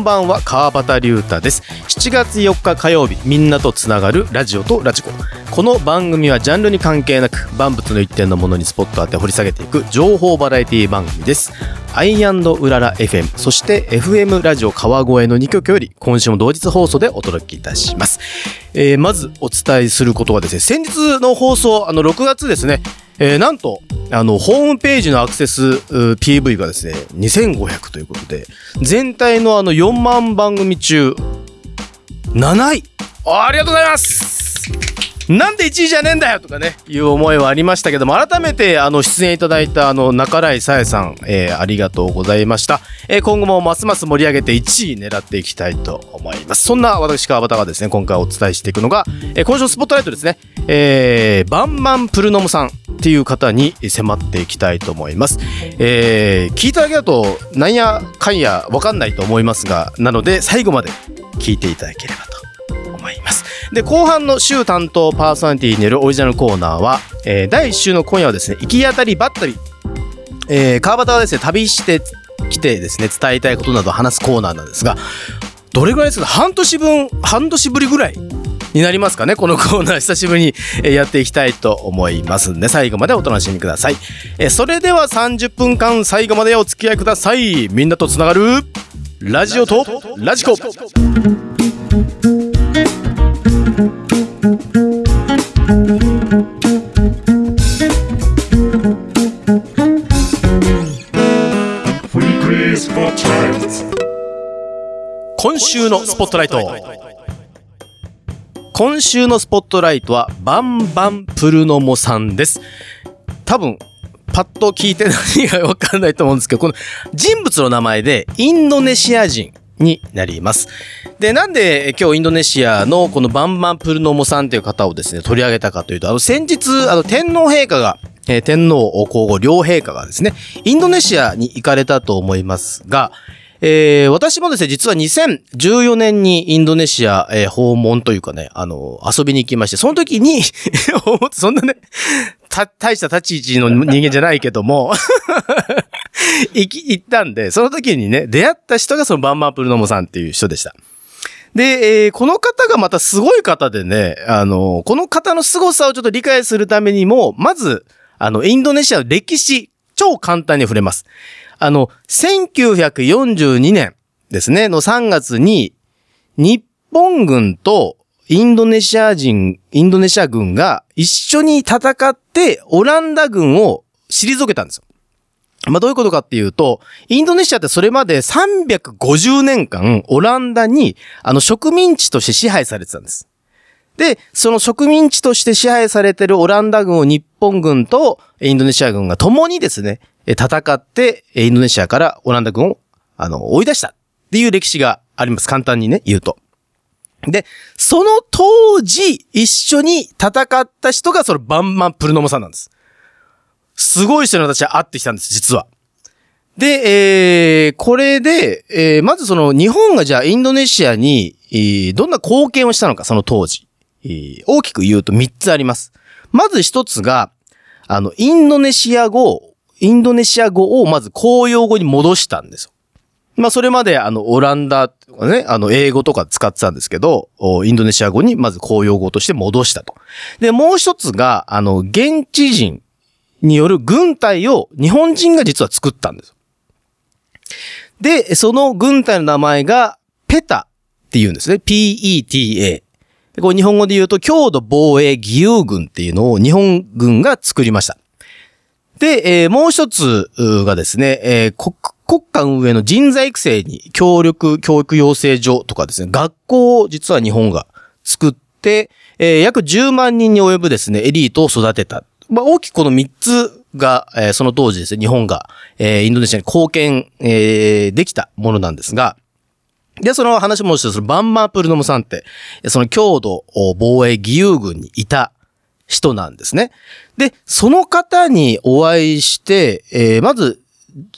んばんは川端龍太です。7月4日火曜日みんなとつながるラジオとラジコ。この番組はジャンルに関係なく万物の一点のものにスポット当て掘り下げていく情報バラエティ番組です。アイウララ FM そして FM ラジオ川越の2曲より今週も同日放送でお届けいたします、えーまずお伝えすることはですね先日の放送あの6月ですねえーなんと、あの、ホームページのアクセス PV がですね、2500ということで、全体のあの4万番組中、7位。ありがとうございます。なんで1位じゃねえんだよとかね、いう思いはありましたけども、改めて、あの、出演いただいた、あの、中井さえさん、えーありがとうございました。えー今後もますます盛り上げて1位狙っていきたいと思います。そんな私、川端がですね、今回お伝えしていくのが、えー今週のスポットライトですね、えーバンバンプルノムさんっていう方に迫っていきたいと思います。えー聞いただけだと、なんやかんやわかんないと思いますが、なので、最後まで聞いていただければ。で、後半の週担当パーソナリティによるオリジナルコーナーは、えー第1週の今夜はですね、行き当たりばったり、えー川端がですね、旅してきてですね、伝えたいことなどを話すコーナーなんですが、どれぐらいですか半年分、半年ぶりぐらいになりますかね？このコーナー久しぶりにやっていきたいと思いますんで最後までお楽しみください。えそれでは30分間最後までお付き合いください。みんなとつながるラジオとラジコ。今週のスポットライト今週のスポットライトはバンバンプルノモさんです多分パッと聞いて何がわかんないと思うんですけどこの人物の名前でインドネシア人になります。で、なんで今日インドネシアのこのバンバンプルノモさんという方をですね、取り上げたかというと、あの先日、あの天皇陛下が、えー天皇皇后両陛下がですね、インドネシアに行かれたと思いますが、えー私もですね、実は2014年にインドネシア、えー訪問というかね、あの、遊びに行きまして、その時に、そんなね、た、大した立ち位置の人間じゃないけども、行き、行ったんで、その時にね、出会った人がそのバンバンプルノモさんっていう人でした。で、えーこの方がまたすごい方でね、あの、この方の凄さをちょっと理解するためにも、まず、あの、インドネシアの歴史、超簡単に触れます。あの、1942年ですね、の3月に、日本軍とインドネシア人、インドネシア軍が一緒に戦って、オランダ軍を退けたんですよ。まあ、どういうことかっていうと、インドネシアってそれまで350年間、オランダに、あの、植民地として支配されてたんです。で、その植民地として支配されてるオランダ軍を日本軍とインドネシア軍が共にですね、戦って、インドネシアからオランダ軍を、あの、追い出したっていう歴史があります。簡単にね、言うと。で、その当時、一緒に戦った人がそのバンマンプルノモさんなんです。すごい人に私は会ってきたんです、実は。で、えー、これで、えー、まずその日本がじゃあインドネシアに、えーどんな貢献をしたのか、その当時。えー大きく言うと3つあります。まず1つが、あの、インドネシア語、インドネシア語をまず公用語に戻したんですよ。まあ、それまで、あの、オランダとかね、あの、英語とか使ってたんですけど、インドネシア語にまず公用語として戻したと。で、もう一つが、あの、現地人による軍隊を日本人が実は作ったんです。で、その軍隊の名前が、ペタって言うんですね。P-E-T-A。でこう日本語で言うと、郷土防衛義勇軍っていうのを日本軍が作りました。で、えーもう一つがですね、えー国国家運営の人材育成に協力教育養成所とかですね、学校を実は日本が作って、えー約10万人に及ぶですね、エリートを育てた。まあ、大きくこの3つが、えーその当時ですね、日本が、えーインドネシアに貢献、えーできたものなんですが、で、その話もして、そのバンマープルノムさんって、その郷土防衛義勇軍にいた人なんですね。で、その方にお会いして、えーまず、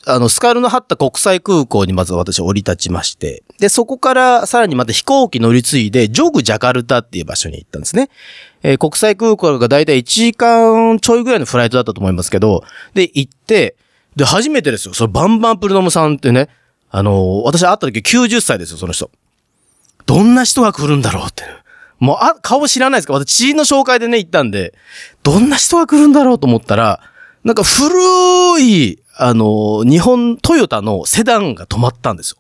あの、スカルの張った国際空港にまず私降り立ちまして、で、そこからさらにまた飛行機乗り継いで、ジョグジャカルタっていう場所に行ったんですね。えー国際空港がだいたい1時間ちょいぐらいのフライトだったと思いますけど、で、行って、で、初めてですよ。そのバンバンプルノムさんってね、あの私会った時90歳ですよ、その人。どんな人が来るんだろうって。もう、あ、顔知らないですか？私、知人の紹介でね、行ったんで、どんな人が来るんだろうと思ったら、なんか古い、あの日本、トヨタのセダンが止まったんですよ。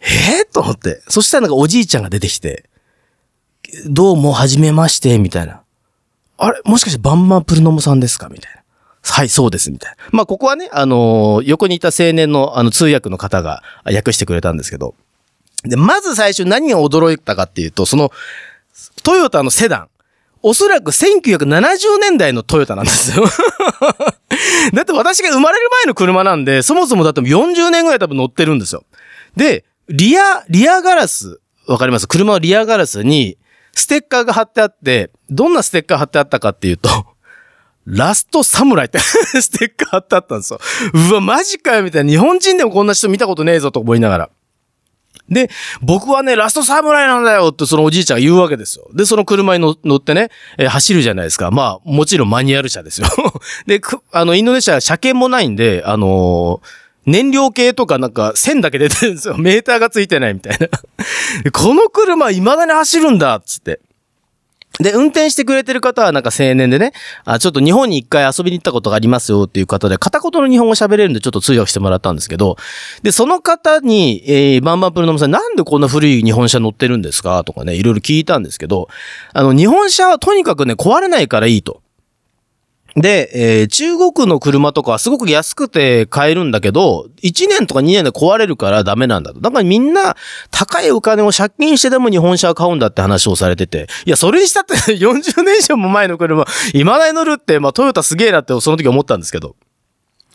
えー、と思って。そしたらなんかおじいちゃんが出てきて、どうも、はじめまして、みたいな。あれ？もしかしてバンバンプルノモさんですか？みたいな。はい、そうです、みたいな。まあ、ここはね、あのー横にいた青年の、あの、通訳の方が訳してくれたんですけど。で、まず最初何が驚いたかっていうと、その、トヨタのセダン。おそらく1970年代のトヨタなんですよ。だって私が生まれる前の車なんで、そもそもだって40年ぐらい多分乗ってるんですよ。で、リア、リアガラス、わかります？車のリアガラスに、ステッカーが貼ってあって、どんなステッカー貼ってあったかっていうと、ラストサムライって ステッカー貼ってあったんですよ。うわ、マジかよみたいな。日本人でもこんな人見たことねえぞと思いながら。で、僕はね、ラストサムライなんだよってそのおじいちゃんが言うわけですよ。で、その車に乗ってね、えー走るじゃないですか。まあ、もちろんマニュアル車ですよ。で、あの、インドネシア車検もないんで、あのー燃料系とかなんか線だけ出てるんですよ。メーターがついてないみたいな。この車未だに走るんだっつって。で、運転してくれてる方はなんか青年でね、あ、ちょっと日本に一回遊びに行ったことがありますよっていう方で、片言の日本語喋れるんでちょっと通訳してもらったんですけど、で、その方に、えー、バンバンプルノムさん、なんでこんな古い日本車乗ってるんですか？とかね、いろいろ聞いたんですけど、あの、日本車はとにかくね、壊れないからいいと。で、えー中国の車とかはすごく安くて買えるんだけど、1年とか2年で壊れるからダメなんだと。だからみんな高いお金を借金してでも日本車を買うんだって話をされてて。いや、それにしたって 40年以上も前の車、未だに乗るって、まあトヨタすげえなってその時思ったんですけど。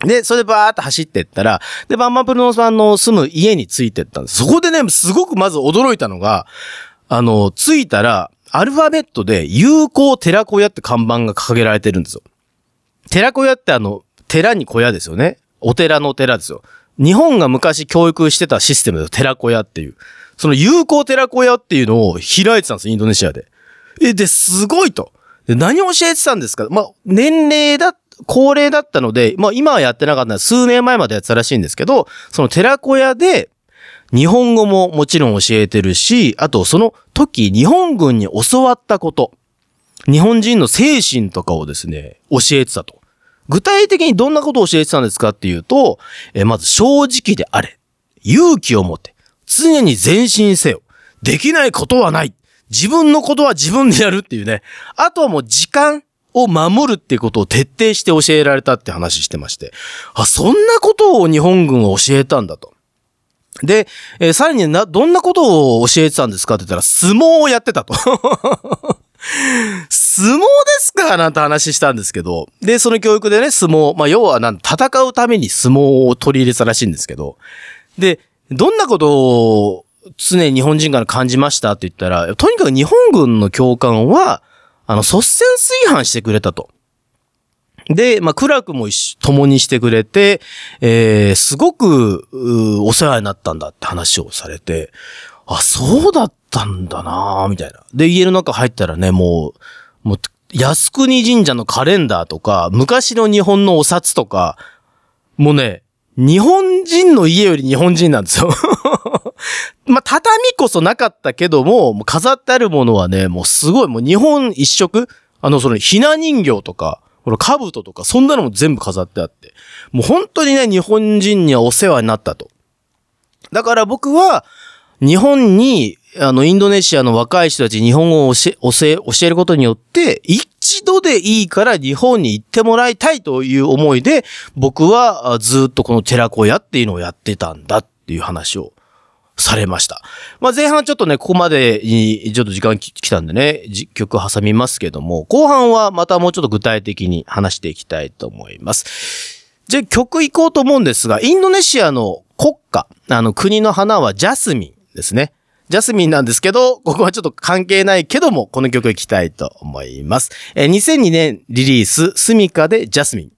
で、それでバーって走ってったら、で、バンバンプルノさんの住む家に着いてったんです。そこでね、すごくまず驚いたのが、あの、着いたら、アルファベットで、有効寺子屋って看板が掲げられてるんですよ。寺子屋ってあの、寺に小屋ですよね。お寺の寺ですよ。日本が昔教育してたシステムで寺子屋っていう。その有効寺子屋っていうのを開いてたんです、インドネシアで。え、で、すごいと。で、何を教えてたんですか？まあ、年齢だ、高齢だったので、まあ今はやってなかった数年前までやってたらしいんですけど、その寺子屋で、日本語ももちろん教えてるし、あとその時日本軍に教わったこと。日本人の精神とかをですね、教えてたと。具体的にどんなことを教えてたんですかっていうと、えーまず正直であれ。勇気を持って。常に前進せよ。できないことはない。自分のことは自分でやるっていうね。あとはもう時間を守るっていうことを徹底して教えられたって話してまして。あ、そんなことを日本軍は教えたんだと。で、えーさらにな、どんなことを教えてたんですかって言ったら、相撲をやってたと。相撲ですか？なんて話したんですけど。で、その教育でね、相撲、まあ、要はなん、戦うために相撲を取り入れたらしいんですけど。で、どんなことを常に日本人から感じましたって言ったら、とにかく日本軍の教官は、あの、率先炊飯してくれたと。で、まあ、苦楽も一緒共にしてくれて、えー、すごく、お世話になったんだって話をされて、あ、そうだったんだなぁみたいな。で、家の中入ったらね、もう、もう、靖国神社のカレンダーとか、昔の日本のお札とか、もうね、日本人の家より日本人なんですよ。ま、畳こそなかったけども、も飾ってあるものはね、もうすごい、もう日本一色あの、その、ひな人形とか、この兜とか、そんなのも全部飾ってあって。もう本当にね、日本人にはお世話になったと。だから僕は、日本に、あの、インドネシアの若い人たち日本語を教え、教え、ることによって、一度でいいから日本に行ってもらいたいという思いで、僕はずっとこの寺子屋っていうのをやってたんだっていう話をされました。まあ前半ちょっとね、ここまでにちょっと時間来たんでね、曲挟みますけども、後半はまたもうちょっと具体的に話していきたいと思います。じゃあ曲行こうと思うんですが、インドネシアの国歌、あの国の花はジャスミンですね。ジャスミンなんですけど、ここはちょっと関係ないけども、この曲行きたいと思います。えー2002年リリース、スミカでジャスミン。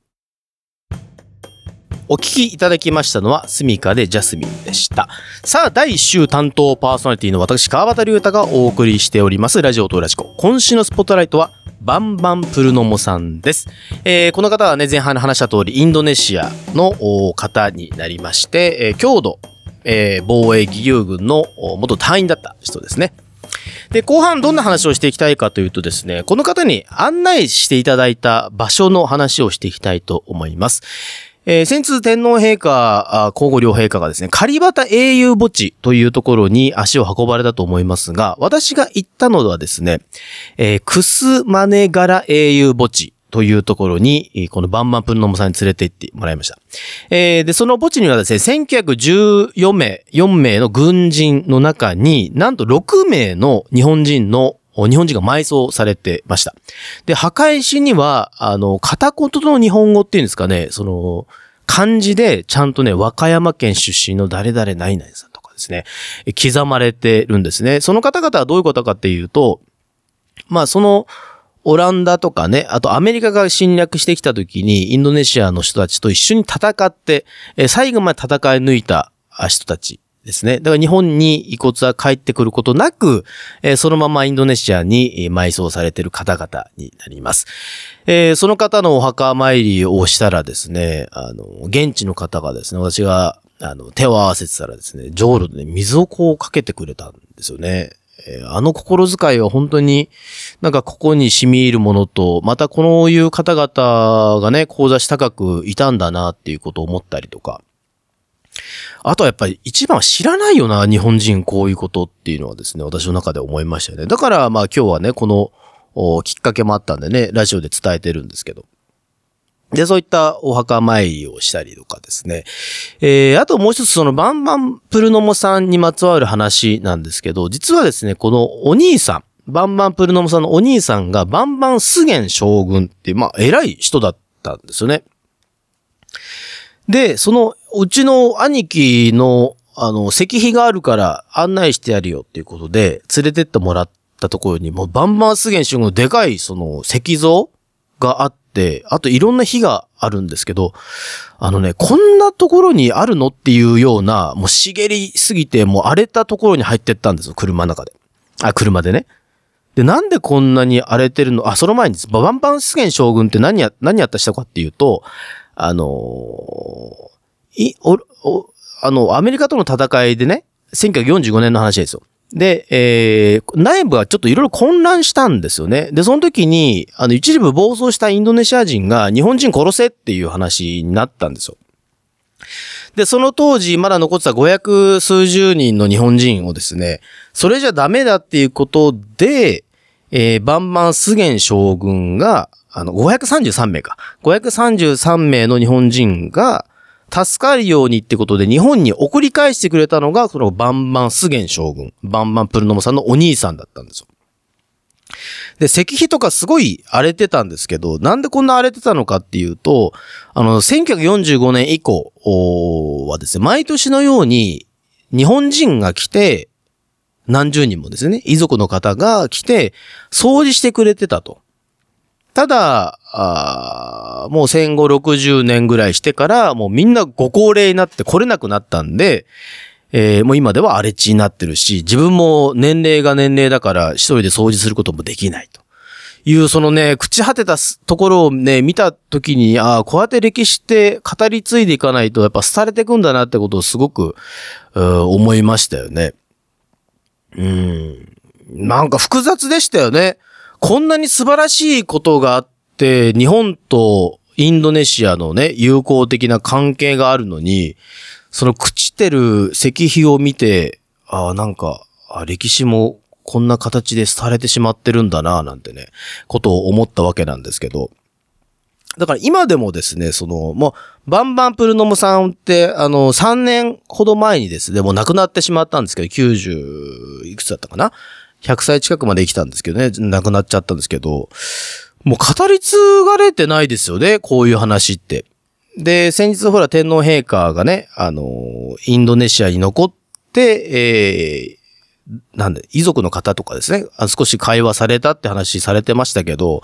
お聞きいただきましたのは、スミカでジャスミンでした。さあ、第1週担当パーソナリティの私、川端龍太がお送りしております、ラジオとラジコ。今週のスポットライトは、バンバンプルノモさんです。えーこの方はね、前半で話した通り、インドネシアの方になりまして、えー郷土、えー防衛義勇軍の元隊員だった人ですね。で、後半どんな話をしていきたいかというとですね、この方に案内していただいた場所の話をしていきたいと思います。えー先日天皇陛下、皇后両陛下がですね、カリバタ英雄墓地というところに足を運ばれたと思いますが、私が行ったのはですね、えークスマネガラ英雄墓地というところに、このバンバンプンノモさんに連れて行ってもらいました。えーで、その墓地にはですね、1914名、4名の軍人の中に、なんと6名の日本人の、日本人が埋葬されてました。で、墓石には、あの、片言の日本語っていうんですかね、その、漢字でちゃんとね、和歌山県出身の誰々何々さんとかですね、刻まれてるんですね。その方々はどういうことかっていうと、まあ、その、オランダとかね、あとアメリカが侵略してきた時にインドネシアの人たちと一緒に戦って、え最後まで戦い抜いた人たちですね。だから日本に遺骨は帰ってくることなく、えそのままインドネシアに埋葬されている方々になります。えその方のお墓参りをしたらですね、あの、現地の方がですね、私が、あの、手を合わせてたらですね、浄炉で水をこうかけてくれたんですよね。あの心遣いは本当になんかここに染み入るものと、またこういう方々がね、講座し高くいたんだなっていうことを思ったりとか。あとはやっぱり一番は知らないよな、日本人こういうことっていうのはですね、私の中で思いましたよね。だからまあ今日はね、このきっかけもあったんでね、ラジオで伝えてるんですけど。で、そういったお墓参りをしたりとかですね。えー、あともう一つそのバンバンプルノモさんにまつわる話なんですけど、実はですね、このお兄さん、バンバンプルノモさんのお兄さんがバンバンスゲン将軍っていう、まあ、偉い人だったんですよね。で、その、うちの兄貴の、あの、石碑があるから案内してやるよっていうことで、連れてってもらったところに、もうバンバンスゲン将軍のでかい、その、石像があって、あといろんな碑があるんですけど、あのね、こんなところにあるのっていうような、もう茂りすぎて、もう荒れたところに入ってったんですよ、車の中で。あ、車でね。で、なんでこんなに荒れてるの？あ、その前にです、バンバンスゲン将軍って何や、何やったしたかっていうと、あのーい、お、お、あの、アメリカとの戦いでね、1945年の話ですよ。で、えー、内部はちょっといろいろ混乱したんですよね。で、その時に、あの、一部暴走したインドネシア人が日本人殺せっていう話になったんですよ。で、その当時、まだ残ってた500数十人の日本人をですね、それじゃダメだっていうことで、えー、バンバンスゲン将軍が、あの、533名か。533名の日本人が、助かるようにってことで日本に送り返してくれたのが、そのバンバンスゲン将軍、バンバンプルノモさんのお兄さんだったんですよ。で、石碑とかすごい荒れてたんですけど、なんでこんな荒れてたのかっていうと、あの、1945年以降はですね、毎年のように日本人が来て、何十人もですね、遺族の方が来て、掃除してくれてたと。ただ、あもう戦後60年ぐらいしてから、もうみんなご高齢になって来れなくなったんで、えーもう今では荒れ地になってるし、自分も年齢が年齢だから一人で掃除することもできないと。いう、そのね、朽ち果てたところをね、見たときに、ああ、こうやって歴史って語り継いでいかないと、やっぱ廃れてくんだなってことをすごく、思いましたよね。うん。なんか複雑でしたよね。こんなに素晴らしいことがあって、日本とインドネシアのね、友好的な関係があるのに、その朽ちてる石碑を見て、ああ、なんか、歴史もこんな形で廃れてしまってるんだな、なんてね、ことを思ったわけなんですけど。だから今でもですね、その、もう、バンバンプルノモさんって、あの、3年ほど前にですね、もう亡くなってしまったんですけど、90いくつだったかな？?100 歳近くまで生きたんですけどね、亡くなっちゃったんですけど、もう語り継がれてないですよね、こういう話って。で、先日ほら天皇陛下がね、あの、インドネシアに残って、えーなんで、遺族の方とかですね、あ少し会話されたって話されてましたけど、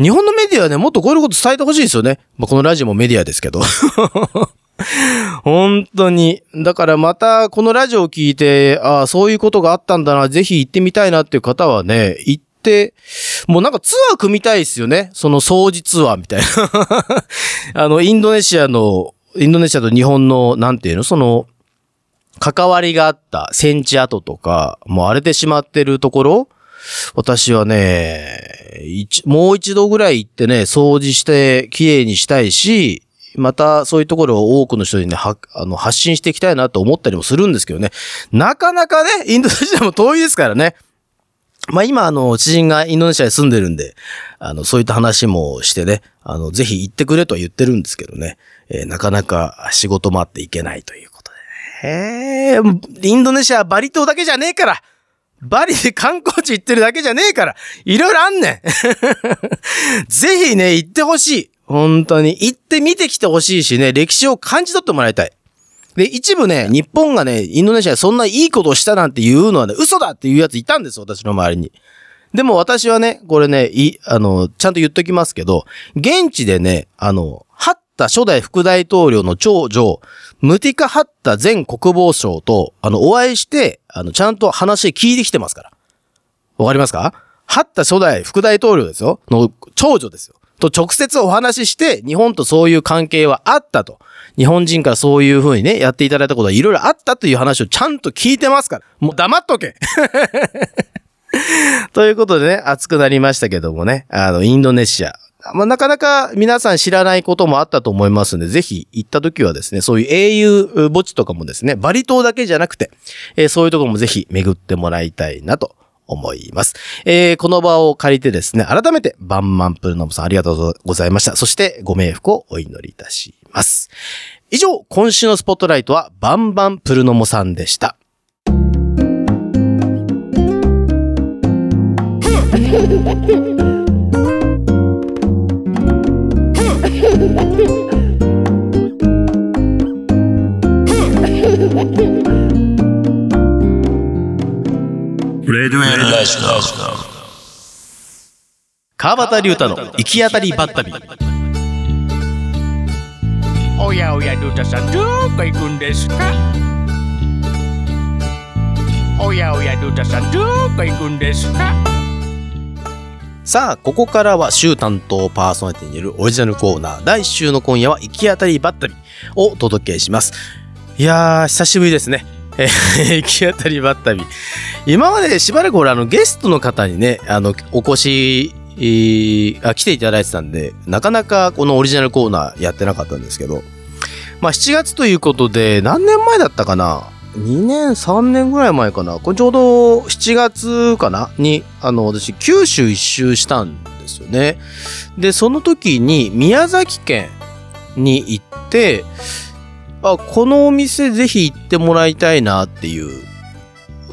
日本のメディアはね、もっとこういうこと伝えてほしいですよね。まあ、このラジオもメディアですけど。本当に。だからまた、このラジオを聞いて、ああ、そういうことがあったんだな、ぜひ行ってみたいなっていう方はね、行って、もうなんかツアー組みたいですよね。その掃除ツアーみたいな。あの、インドネシアの、インドネシアと日本の、なんていうのその、関わりがあった戦地跡とか、もう荒れてしまってるところ、私はね、もう一度ぐらい行ってね、掃除して綺麗にしたいし、またそういうところを多くの人にね、はあの発信していきたいなと思ったりもするんですけどね。なかなかね、インドネシアも遠いですからね。まあ今、あの、知人がインドネシアに住んでるんで、あの、そういった話もしてね、あの、ぜひ行ってくれとは言ってるんですけどね、えーなかなか仕事もあって行けないということでね。へえ、インドネシアはバリ島だけじゃねえからバリで観光地行ってるだけじゃねえからいろいろあんねん ぜひね、行ってほしい本当に。行って見てきてほしいしね、歴史を感じ取ってもらいたい。で、一部ね、日本がね、インドネシアでそんないいことをしたなんていうのはね、嘘だっていうやついたんですよ、私の周りに。でも私はね、これね、い、あの、ちゃんと言っときますけど、現地でね、あの、ハッタ初代副大統領の長女、ムティカ・ハッタ前国防相と、あの、お会いして、あの、ちゃんと話聞いてきてますから。わかりますか？ハッタ初代副大統領ですよ。の長女ですよ。と直接お話しして、日本とそういう関係はあったと。日本人からそういう風にね、やっていただいたことはいろいろあったという話をちゃんと聞いてますから。もう黙っとけ ということでね、熱くなりましたけどもね、あの、インドネシア。まあ、なかなか皆さん知らないこともあったと思いますので、ぜひ行った時はですね、そういう英雄墓地とかもですね、バリ島だけじゃなくて、えーそういうところもぜひ巡ってもらいたいなと思います。えーこの場を借りてですね、改めてバンマンプルノブさんありがとうございました。そしてご冥福をお祈りいたします。以上、今週のスポットライトはバンバンプルノモさんでした。レデュエルラジ川端龍太の行き当たりばったり。おやおやルタさんどこ行くんですか？おやおやルタさんどこ行くんですか？さあ、ここからは週担当パーソナリティによるオリジナルコーナー、第1週の今夜は行き当たりばったりをお届けします。いやー、久しぶりですね。え ー行き当たりばったり。今までしばらく俺あのゲストの方にね、あの、お越し、えーあ来ていただいてたんで、なかなかこのオリジナルコーナーやってなかったんですけど、まあ7月ということで、何年前だったかな？2年、3年ぐらい前かな？これちょうど7月かな？に、あの、私、九州一周したんですよね。で、その時に宮崎県に行って、あ、このお店ぜひ行ってもらいたいなっていう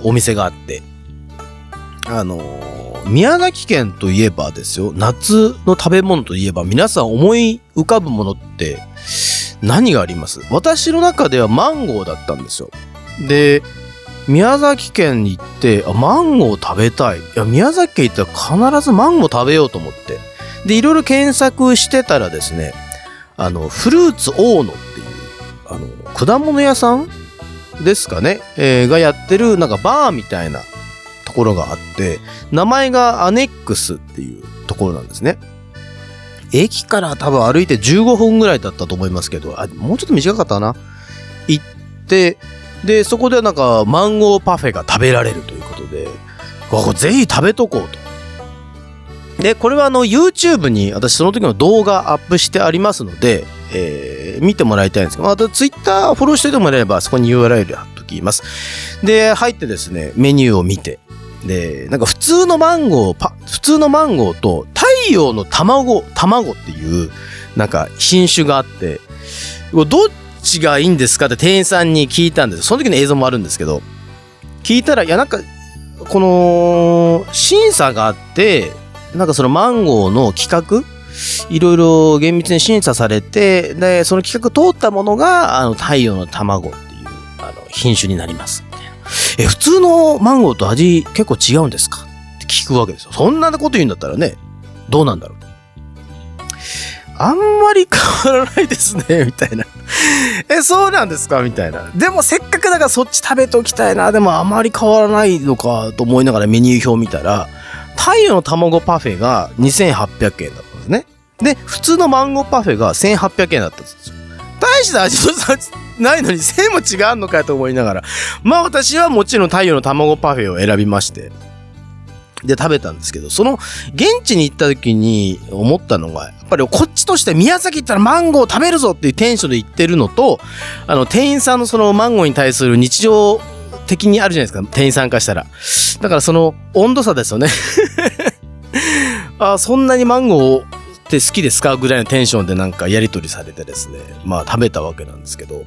お店があって。あのー、宮崎県といえばですよ、夏の食べ物といえば皆さん思い浮かぶものって何があります？私の中ではマンゴーだったんですよ。で、宮崎県に行って、あ、マンゴー食べたい。いや、宮崎県行ったら必ずマンゴー食べようと思って。で、いろいろ検索してたらですね、あの、フルーツ大野っていう、果物屋さんですかね、えーがやってる、なんかバーみたいなところがあって、名前がアネックスっていうところなんですね。駅から多分歩いて15分ぐらいだったと思いますけど、あ、もうちょっと短かったな？行って、で、そこでなんかマンゴーパフェが食べられるということで、ここぜひ食べとこうと。で、これはあの YouTube に私その時の動画アップしてありますので、えー見てもらいたいんですけど、また Twitter フォローしててもらえればそこに URL 貼っときます。で、入ってですね、メニューを見て、で、なんか普通のマンゴー、普通のマンゴーと太陽の卵、卵っていう、なんか品種があって、どっちがいいんですかって店員さんに聞いたんです。その時の映像もあるんですけど、聞いたら、いやなんか、この、審査があって、なんかそのマンゴーの企画いろいろ厳密に審査されて、で、その企画通ったものが、あの、太陽の卵っていう、あの、品種になります。え、普通のマンゴーと味結構違うんですか？って聞くわけですよ。そんなこと言うんだったらね、どうなんだろう。あんまり変わらないですね、みたいな。え、そうなんですか？みたいな。でもせっかくだからそっち食べておきたいな。でもあまり変わらないのかと思いながらメニュー表見たら、太陽の卵パフェが2800円だっですね。で、普通のマンゴーパフェが1800円だったんですよ。大した味の差ないのに1000も違うのかと思いながら。まあ私はもちろん太陽の卵パフェを選びまして。で、食べたんですけど、その、現地に行った時に思ったのが、やっぱりこっちとして宮崎行ったらマンゴー食べるぞっていうテンションで行ってるのと、あの、店員さんのそのマンゴーに対する日常的にあるじゃないですか、店員さんからしたら。だからその温度差ですよね。あそんなにマンゴーって好きですか？ぐらいのテンションでなんかやり取りされてですね、まあ食べたわけなんですけど、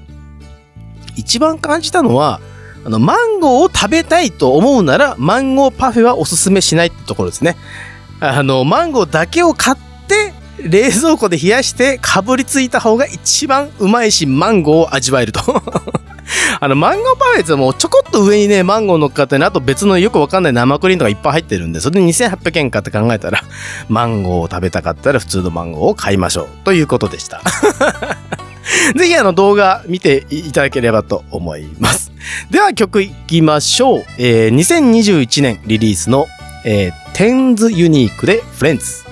一番感じたのは、あの、マンゴーを食べたいと思うなら、マンゴーパフェはおすすめしないってところですね。あの、マンゴーだけを買って、冷蔵庫で冷やして、かぶりついた方が一番うまいし、マンゴーを味わえると。あの、マンゴーパフェってもうちょこっと上にね、マンゴー乗っかってね、あと別のよくわかんない生クリームとかいっぱい入ってるんで、それで2800円かって考えたら、マンゴーを食べたかったら普通のマンゴーを買いましょう。ということでした。ぜひあの動画見ていただければと思います。では曲いきましょう。えー2021年リリースの、えー、テンズユニークでフレンズ。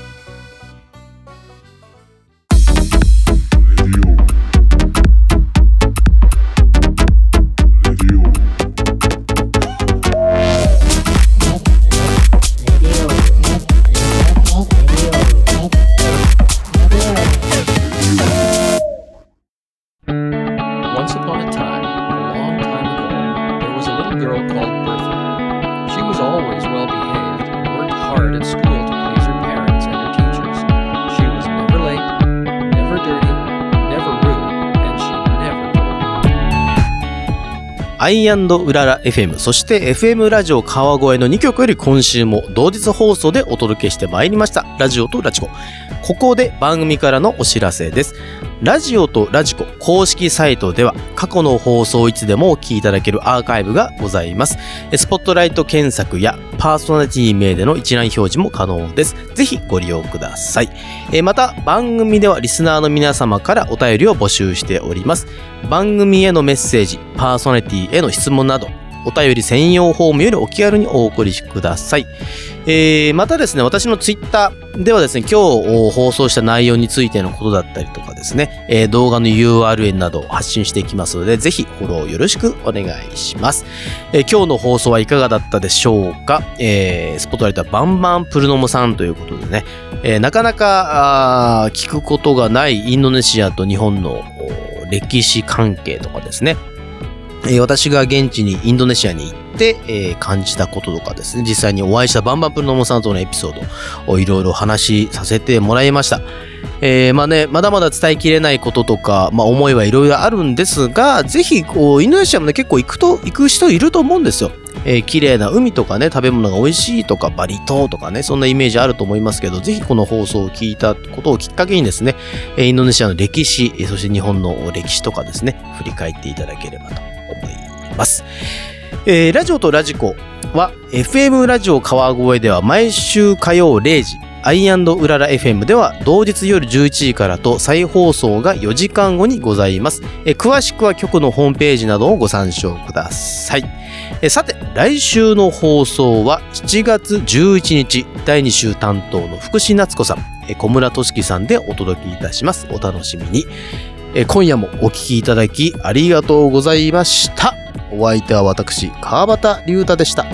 アイウララ FM、そして FM ラジオ川越の2曲より今週も同日放送でお届けしてまいりました。ラジオとラジコ。ここで番組からのお知らせです。ラジオとラジコ公式サイトでは過去の放送いつでもお聞きいただけるアーカイブがございます。スポットライト検索やパーソナリティ名での一覧表示も可能です。ぜひご利用ください。また番組ではリスナーの皆様からお便りを募集しております。番組へのメッセージ、パーソナリティへの質問など、お便り専用フォームよりお気軽にお送りください。えーまたですね、私のツイッターではですね、今日放送した内容についてのことだったりとかですね、えー動画の URL などを発信していきますので、ぜひフォローよろしくお願いします。えー今日の放送はいかがだったでしょうか、えースポットライトはバンバンプルノモさんということでね、えーなかなかあ聞くことがないインドネシアと日本の歴史関係とかですね、え私が現地にインドネシアに行って、えー感じたこととかですね、実際にお会いしたバンバンプルノモさんとのエピソードをいろいろ話しさせてもらいました。えーまあね、まだまだ伝えきれないこととか、まあ思いはいろいろあるんですが、ぜひ、こう、インドネシアもね、結構行くと、行く人いると思うんですよ。えー綺麗な海とかね、食べ物が美味しいとか、バリ島とかね、そんなイメージあると思いますけど、ぜひこの放送を聞いたことをきっかけにですね、えインドネシアの歴史、えそして日本の歴史とかですね、振り返っていただければとます。えーラジオとラジコは FM ラジオ川越では毎週火曜0時、アイうらら FM では同日夜11時からと再放送が4時間後にございます。え詳しくは局のホームページなどをご参照ください。えさて、来週の放送は7月11日、第2週担当の福士夏子さん、え小村俊樹さんでお届けいたします。お楽しみに。今夜もお聞きいただきありがとうございました。お相手は私、川端龍太でした。